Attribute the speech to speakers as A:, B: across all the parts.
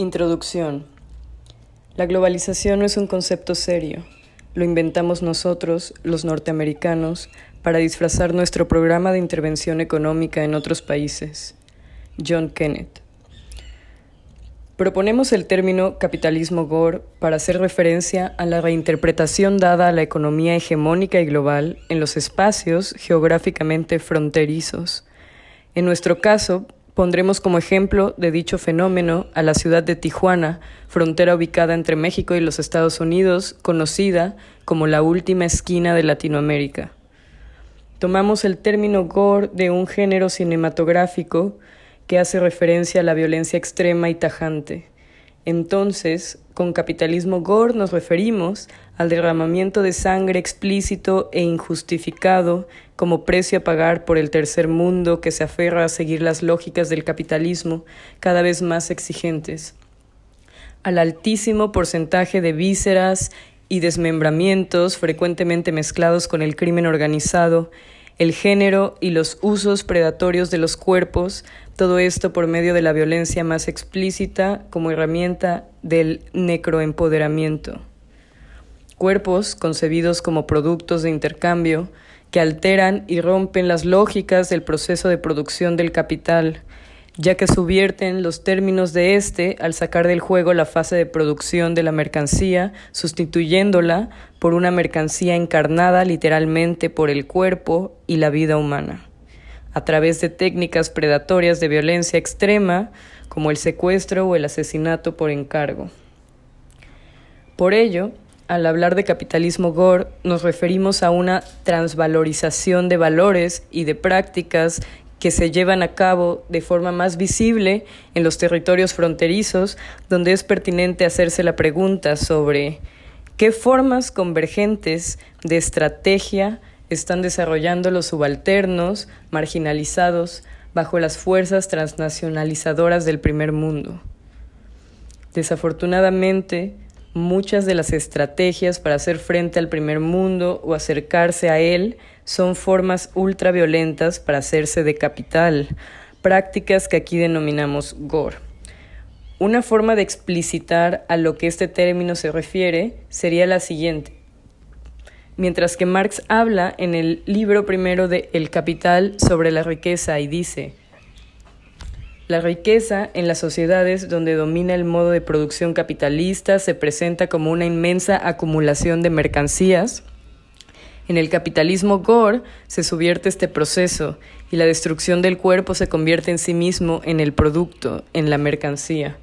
A: Introducción. La globalización no es un concepto serio. Lo inventamos nosotros, los norteamericanos, para disfrazar nuestro programa de intervención económica en otros países. John Kenneth. Proponemos el término capitalismo gore para hacer referencia a la reinterpretación dada a la economía hegemónica y global en los espacios geográficamente fronterizos. En nuestro caso, Pondremos como ejemplo de dicho fenómeno a la ciudad de Tijuana, frontera ubicada entre México y los Estados Unidos, conocida como la última esquina de Latinoamérica. Tomamos el término gore de un género cinematográfico que hace referencia a la violencia extrema y tajante. Entonces, con capitalismo gore nos referimos al derramamiento de sangre explícito e injustificado como precio a pagar por el tercer mundo que se aferra a seguir las lógicas del capitalismo cada vez más exigentes, al altísimo porcentaje de vísceras y desmembramientos frecuentemente mezclados con el crimen organizado, el género y los usos predatorios de los cuerpos, todo esto por medio de la violencia más explícita como herramienta del necroempoderamiento. Cuerpos concebidos como productos de intercambio, que alteran y rompen las lógicas del proceso de producción del capital, ya que subvierten los términos de éste al sacar del juego la fase de producción de la mercancía, sustituyéndola por una mercancía encarnada literalmente por el cuerpo y la vida humana, a través de técnicas predatorias de violencia extrema como el secuestro o el asesinato por encargo. Por ello, al hablar de capitalismo gore, nos referimos a una transvalorización de valores y de prácticas que se llevan a cabo de forma más visible en los territorios fronterizos, donde es pertinente hacerse la pregunta sobre qué formas convergentes de estrategia están desarrollando los subalternos, marginalizados, bajo las fuerzas transnacionalizadoras del primer mundo. Desafortunadamente, Muchas de las estrategias para hacer frente al primer mundo o acercarse a él son formas ultraviolentas para hacerse de capital, prácticas que aquí denominamos gore. Una forma de explicitar a lo que este término se refiere sería la siguiente. Mientras que Marx habla en el libro primero de El Capital sobre la riqueza y dice, la riqueza en las sociedades donde domina el modo de producción capitalista se presenta como una inmensa acumulación de mercancías. En el capitalismo gore se subvierte este proceso y la destrucción del cuerpo se convierte en sí mismo en el producto, en la mercancía.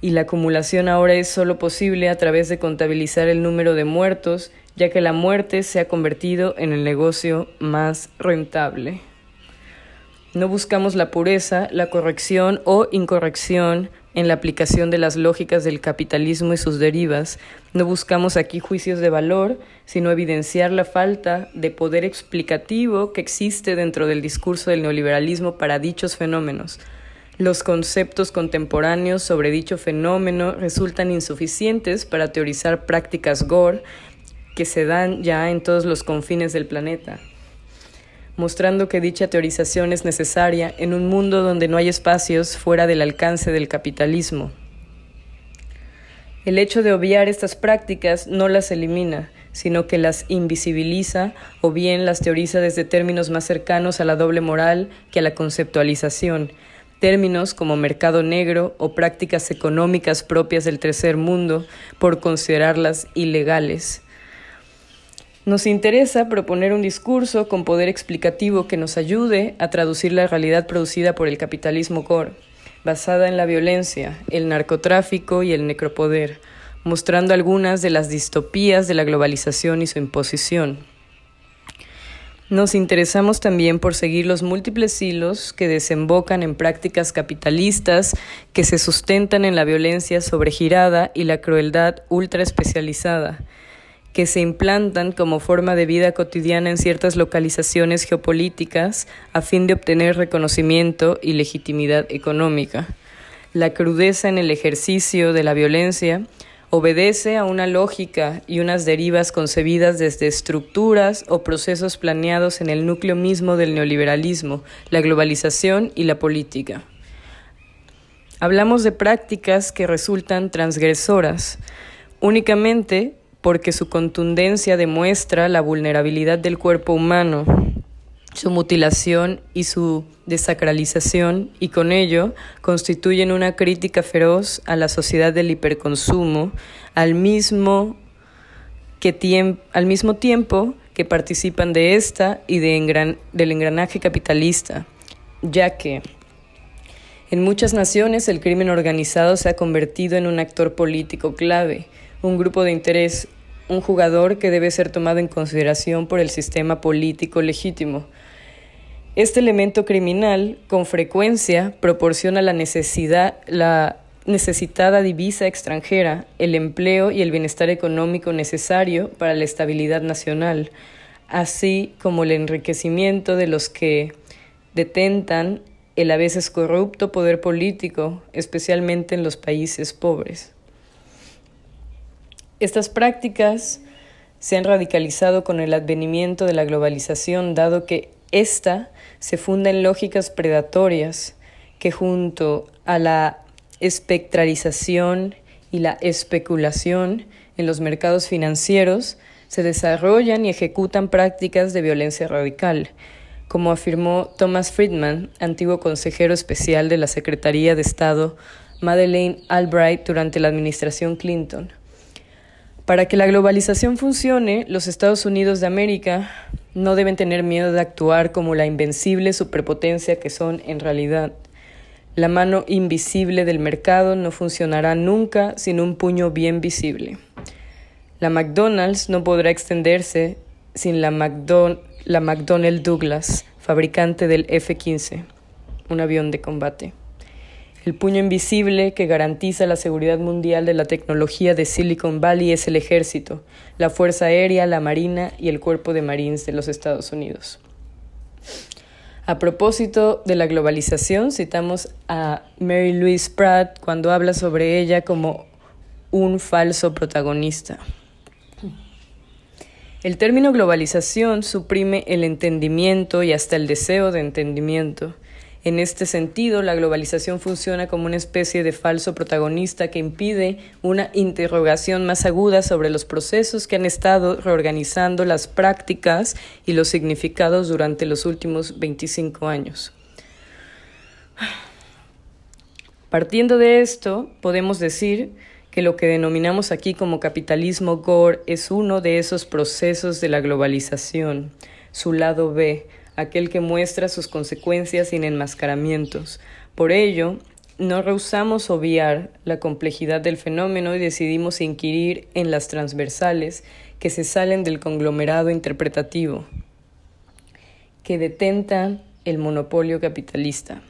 A: Y la acumulación ahora es solo posible a través de contabilizar el número de muertos, ya que la muerte se ha convertido en el negocio más rentable. No buscamos la pureza, la corrección o incorrección en la aplicación de las lógicas del capitalismo y sus derivas. No buscamos aquí juicios de valor, sino evidenciar la falta de poder explicativo que existe dentro del discurso del neoliberalismo para dichos fenómenos. Los conceptos contemporáneos sobre dicho fenómeno resultan insuficientes para teorizar prácticas gore que se dan ya en todos los confines del planeta mostrando que dicha teorización es necesaria en un mundo donde no hay espacios fuera del alcance del capitalismo. El hecho de obviar estas prácticas no las elimina, sino que las invisibiliza o bien las teoriza desde términos más cercanos a la doble moral que a la conceptualización, términos como mercado negro o prácticas económicas propias del tercer mundo por considerarlas ilegales. Nos interesa proponer un discurso con poder explicativo que nos ayude a traducir la realidad producida por el capitalismo core, basada en la violencia, el narcotráfico y el necropoder, mostrando algunas de las distopías de la globalización y su imposición. Nos interesamos también por seguir los múltiples hilos que desembocan en prácticas capitalistas que se sustentan en la violencia sobregirada y la crueldad ultra especializada que se implantan como forma de vida cotidiana en ciertas localizaciones geopolíticas a fin de obtener reconocimiento y legitimidad económica. La crudeza en el ejercicio de la violencia obedece a una lógica y unas derivas concebidas desde estructuras o procesos planeados en el núcleo mismo del neoliberalismo, la globalización y la política. Hablamos de prácticas que resultan transgresoras únicamente porque su contundencia demuestra la vulnerabilidad del cuerpo humano, su mutilación y su desacralización y con ello constituyen una crítica feroz a la sociedad del hiperconsumo al mismo, que al mismo tiempo que participan de esta y de del engranaje capitalista, ya que en muchas naciones el crimen organizado se ha convertido en un actor político clave, un grupo de interés, un jugador que debe ser tomado en consideración por el sistema político legítimo. Este elemento criminal con frecuencia proporciona la necesidad, la necesitada divisa extranjera, el empleo y el bienestar económico necesario para la estabilidad nacional, así como el enriquecimiento de los que detentan el a veces corrupto poder político, especialmente en los países pobres. Estas prácticas se han radicalizado con el advenimiento de la globalización, dado que ésta se funda en lógicas predatorias que junto a la espectralización y la especulación en los mercados financieros se desarrollan y ejecutan prácticas de violencia radical, como afirmó Thomas Friedman, antiguo consejero especial de la Secretaría de Estado Madeleine Albright durante la administración Clinton. Para que la globalización funcione, los Estados Unidos de América no deben tener miedo de actuar como la invencible superpotencia que son en realidad. La mano invisible del mercado no funcionará nunca sin un puño bien visible. La McDonald's no podrá extenderse sin la, la McDonnell Douglas, fabricante del F-15, un avión de combate el puño invisible que garantiza la seguridad mundial de la tecnología de Silicon Valley es el ejército, la Fuerza Aérea, la Marina y el Cuerpo de Marines de los Estados Unidos. A propósito de la globalización, citamos a Mary Louise Pratt cuando habla sobre ella como un falso protagonista. El término globalización suprime el entendimiento y hasta el deseo de entendimiento. En este sentido, la globalización funciona como una especie de falso protagonista que impide una interrogación más aguda sobre los procesos que han estado reorganizando las prácticas y los significados durante los últimos 25 años. Partiendo de esto, podemos decir que lo que denominamos aquí como capitalismo gore es uno de esos procesos de la globalización, su lado B, aquel que muestra sus consecuencias sin enmascaramientos. Por ello, no rehusamos obviar la complejidad del fenómeno y decidimos inquirir en las transversales que se salen del conglomerado interpretativo que detenta el monopolio capitalista.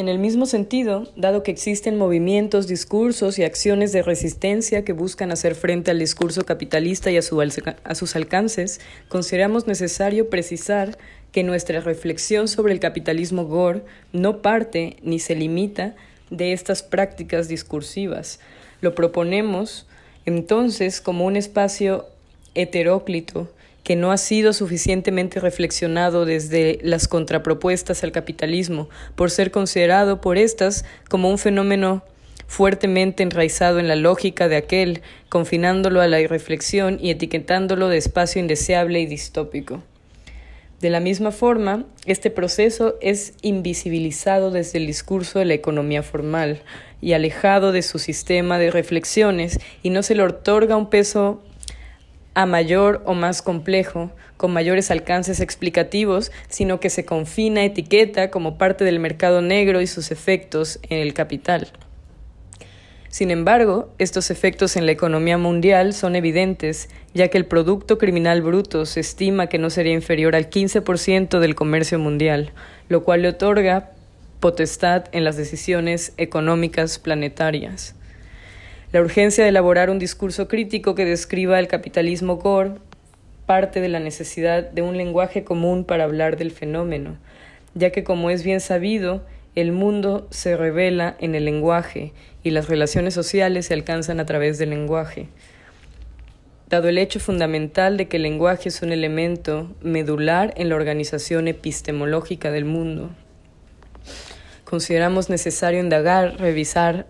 A: En el mismo sentido, dado que existen movimientos, discursos y acciones de resistencia que buscan hacer frente al discurso capitalista y a, sus alcances, consideramos necesario precisar que nuestra reflexión sobre el capitalismo Gore no parte ni se limita de estas prácticas discursivas. Lo proponemos entonces como un espacio heteróclito que no ha sido suficientemente reflexionado desde las contrapropuestas al capitalismo, por ser considerado por éstas como un fenómeno fuertemente enraizado en la lógica de aquel, confinándolo a la irreflexión y etiquetándolo de espacio indeseable y distópico. De la misma forma, este proceso es invisibilizado desde el discurso de la economía formal y alejado de su sistema de reflexiones y no se le otorga un peso a mayor o más complejo, con mayores alcances explicativos, sino que se confina etiqueta como parte del mercado negro y sus efectos en el capital. Sin embargo, estos efectos en la economía mundial son evidentes, ya que el Producto Criminal Bruto se estima que no sería inferior al 15% del comercio mundial, lo cual le otorga potestad en las decisiones económicas planetarias. La urgencia de elaborar un discurso crítico que describa el capitalismo gore parte de la necesidad de un lenguaje común para hablar del fenómeno, ya que como es bien sabido, el mundo se revela en el lenguaje y las relaciones sociales se alcanzan a través del lenguaje. Dado el hecho fundamental de que el lenguaje es un elemento medular en la organización epistemológica del mundo, consideramos necesario indagar, revisar,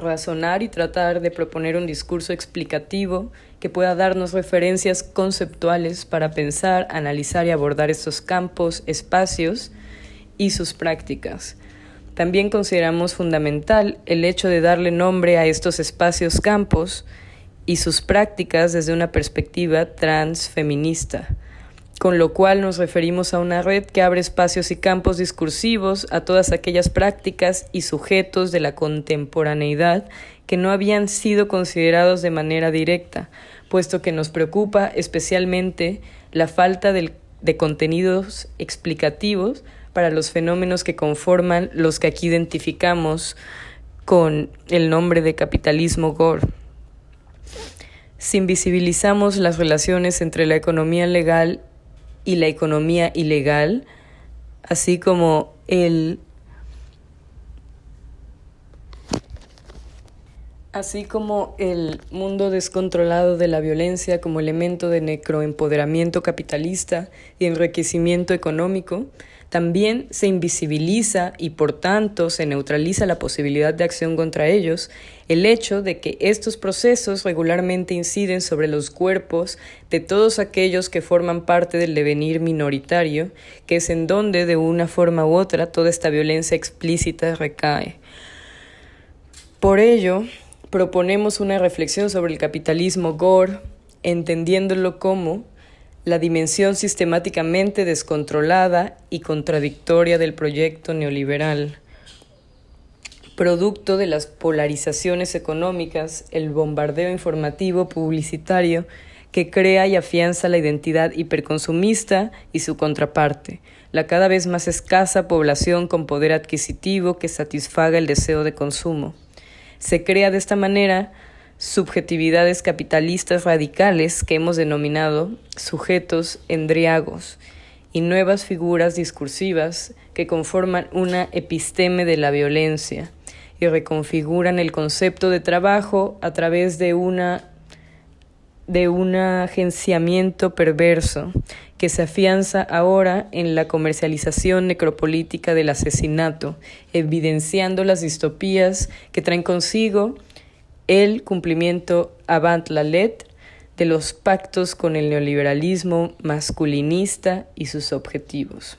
A: razonar y tratar de proponer un discurso explicativo que pueda darnos referencias conceptuales para pensar, analizar y abordar estos campos, espacios y sus prácticas. También consideramos fundamental el hecho de darle nombre a estos espacios campos y sus prácticas desde una perspectiva transfeminista con lo cual nos referimos a una red que abre espacios y campos discursivos a todas aquellas prácticas y sujetos de la contemporaneidad que no habían sido considerados de manera directa, puesto que nos preocupa especialmente la falta de contenidos explicativos para los fenómenos que conforman los que aquí identificamos con el nombre de capitalismo Gore. Si invisibilizamos las relaciones entre la economía legal y la economía ilegal, así como el así como el mundo descontrolado de la violencia como elemento de necroempoderamiento capitalista y enriquecimiento económico, también se invisibiliza y por tanto se neutraliza la posibilidad de acción contra ellos el hecho de que estos procesos regularmente inciden sobre los cuerpos de todos aquellos que forman parte del devenir minoritario, que es en donde de una forma u otra toda esta violencia explícita recae. Por ello, proponemos una reflexión sobre el capitalismo gore, entendiéndolo como la dimensión sistemáticamente descontrolada y contradictoria del proyecto neoliberal, producto de las polarizaciones económicas, el bombardeo informativo publicitario que crea y afianza la identidad hiperconsumista y su contraparte, la cada vez más escasa población con poder adquisitivo que satisfaga el deseo de consumo. Se crea de esta manera subjetividades capitalistas radicales que hemos denominado sujetos endriagos y nuevas figuras discursivas que conforman una episteme de la violencia y reconfiguran el concepto de trabajo a través de una de un agenciamiento perverso que se afianza ahora en la comercialización necropolítica del asesinato, evidenciando las distopías que traen consigo el cumplimiento avant la lettre de los pactos con el neoliberalismo masculinista y sus objetivos.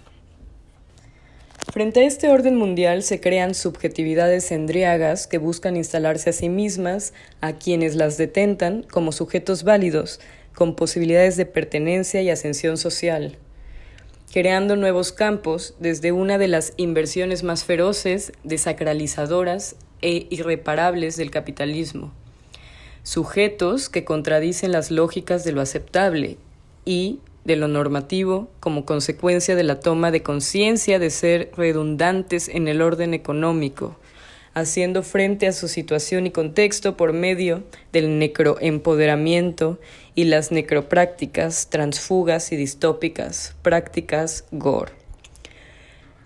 A: Frente a este orden mundial se crean subjetividades endriagas que buscan instalarse a sí mismas, a quienes las detentan, como sujetos válidos, con posibilidades de pertenencia y ascensión social, creando nuevos campos desde una de las inversiones más feroces, desacralizadoras e irreparables del capitalismo, sujetos que contradicen las lógicas de lo aceptable y de lo normativo como consecuencia de la toma de conciencia de ser redundantes en el orden económico, haciendo frente a su situación y contexto por medio del necroempoderamiento y las necroprácticas transfugas y distópicas, prácticas GORE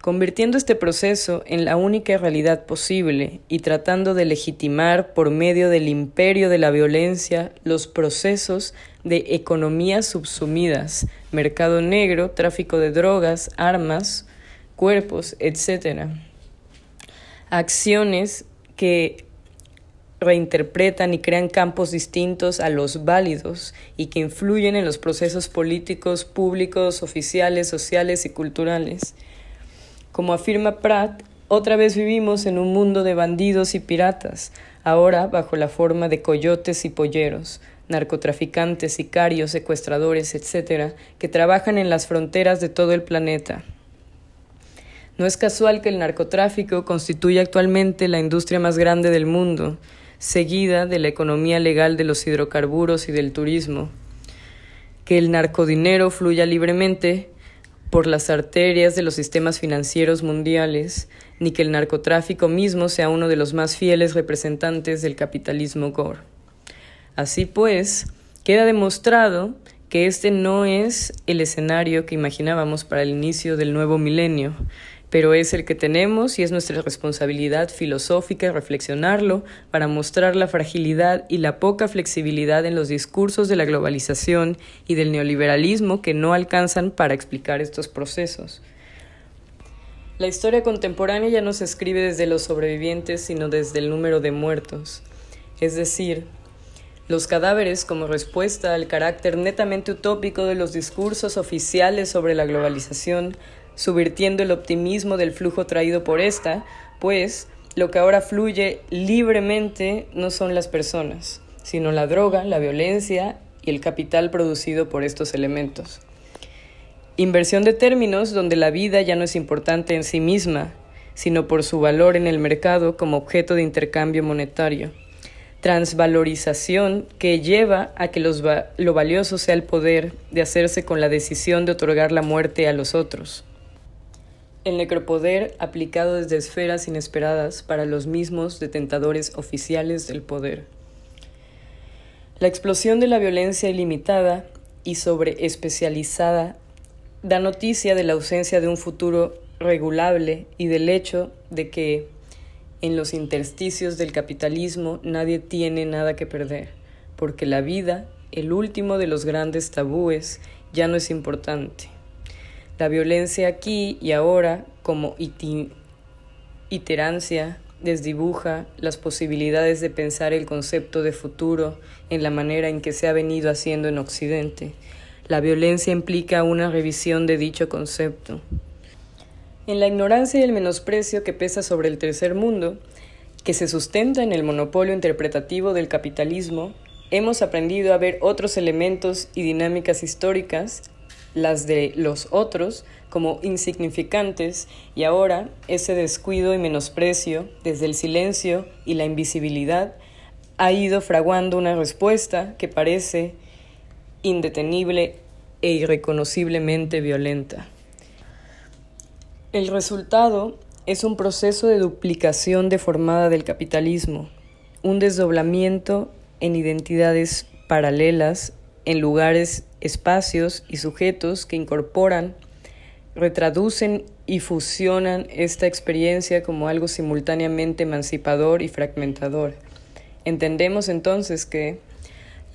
A: convirtiendo este proceso en la única realidad posible y tratando de legitimar por medio del imperio de la violencia los procesos de economías subsumidas, mercado negro, tráfico de drogas, armas, cuerpos, etc. Acciones que reinterpretan y crean campos distintos a los válidos y que influyen en los procesos políticos, públicos, oficiales, sociales y culturales. Como afirma Pratt, otra vez vivimos en un mundo de bandidos y piratas, ahora bajo la forma de coyotes y polleros, narcotraficantes, sicarios, secuestradores, etc., que trabajan en las fronteras de todo el planeta. No es casual que el narcotráfico constituya actualmente la industria más grande del mundo, seguida de la economía legal de los hidrocarburos y del turismo. Que el narcodinero fluya libremente por las arterias de los sistemas financieros mundiales, ni que el narcotráfico mismo sea uno de los más fieles representantes del capitalismo gore. Así pues, queda demostrado que este no es el escenario que imaginábamos para el inicio del nuevo milenio, pero es el que tenemos y es nuestra responsabilidad filosófica reflexionarlo para mostrar la fragilidad y la poca flexibilidad en los discursos de la globalización y del neoliberalismo que no alcanzan para explicar estos procesos. La historia contemporánea ya no se escribe desde los sobrevivientes, sino desde el número de muertos. Es decir, los cadáveres como respuesta al carácter netamente utópico de los discursos oficiales sobre la globalización, subvirtiendo el optimismo del flujo traído por esta, pues lo que ahora fluye libremente no son las personas, sino la droga, la violencia y el capital producido por estos elementos. Inversión de términos donde la vida ya no es importante en sí misma, sino por su valor en el mercado como objeto de intercambio monetario. Transvalorización que lleva a que lo valioso sea el poder de hacerse con la decisión de otorgar la muerte a los otros. El necropoder aplicado desde esferas inesperadas para los mismos detentadores oficiales del poder. La explosión de la violencia ilimitada y sobreespecializada da noticia de la ausencia de un futuro regulable y del hecho de que en los intersticios del capitalismo nadie tiene nada que perder, porque la vida, el último de los grandes tabúes, ya no es importante. La violencia aquí y ahora, como iterancia, desdibuja las posibilidades de pensar el concepto de futuro en la manera en que se ha venido haciendo en Occidente, la violencia implica una revisión de dicho concepto. En la ignorancia y el menosprecio que pesa sobre el tercer mundo, que se sustenta en el monopolio interpretativo del capitalismo, hemos aprendido a ver otros elementos y dinámicas históricas, las de los otros, como insignificantes, y ahora ese descuido y menosprecio, desde el silencio y la invisibilidad, ha ido fraguando una respuesta que parece indetenible e irreconociblemente violenta. El resultado es un proceso de duplicación deformada del capitalismo, un desdoblamiento en identidades paralelas, en lugares, espacios y sujetos que incorporan, retraducen y fusionan esta experiencia como algo simultáneamente emancipador y fragmentador. Entendemos entonces que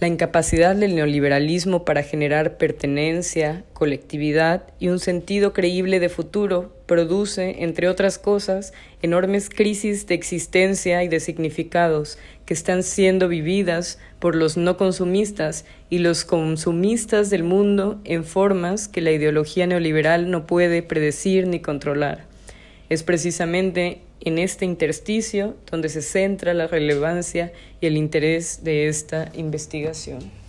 A: la incapacidad del neoliberalismo para generar pertenencia, colectividad y un sentido creíble de futuro produce, entre otras cosas, enormes crisis de existencia y de significados que están siendo vividas por los no consumistas y los consumistas del mundo en formas que la ideología neoliberal no puede predecir ni controlar. Es precisamente en este intersticio donde se centra la relevancia y el interés de esta investigación.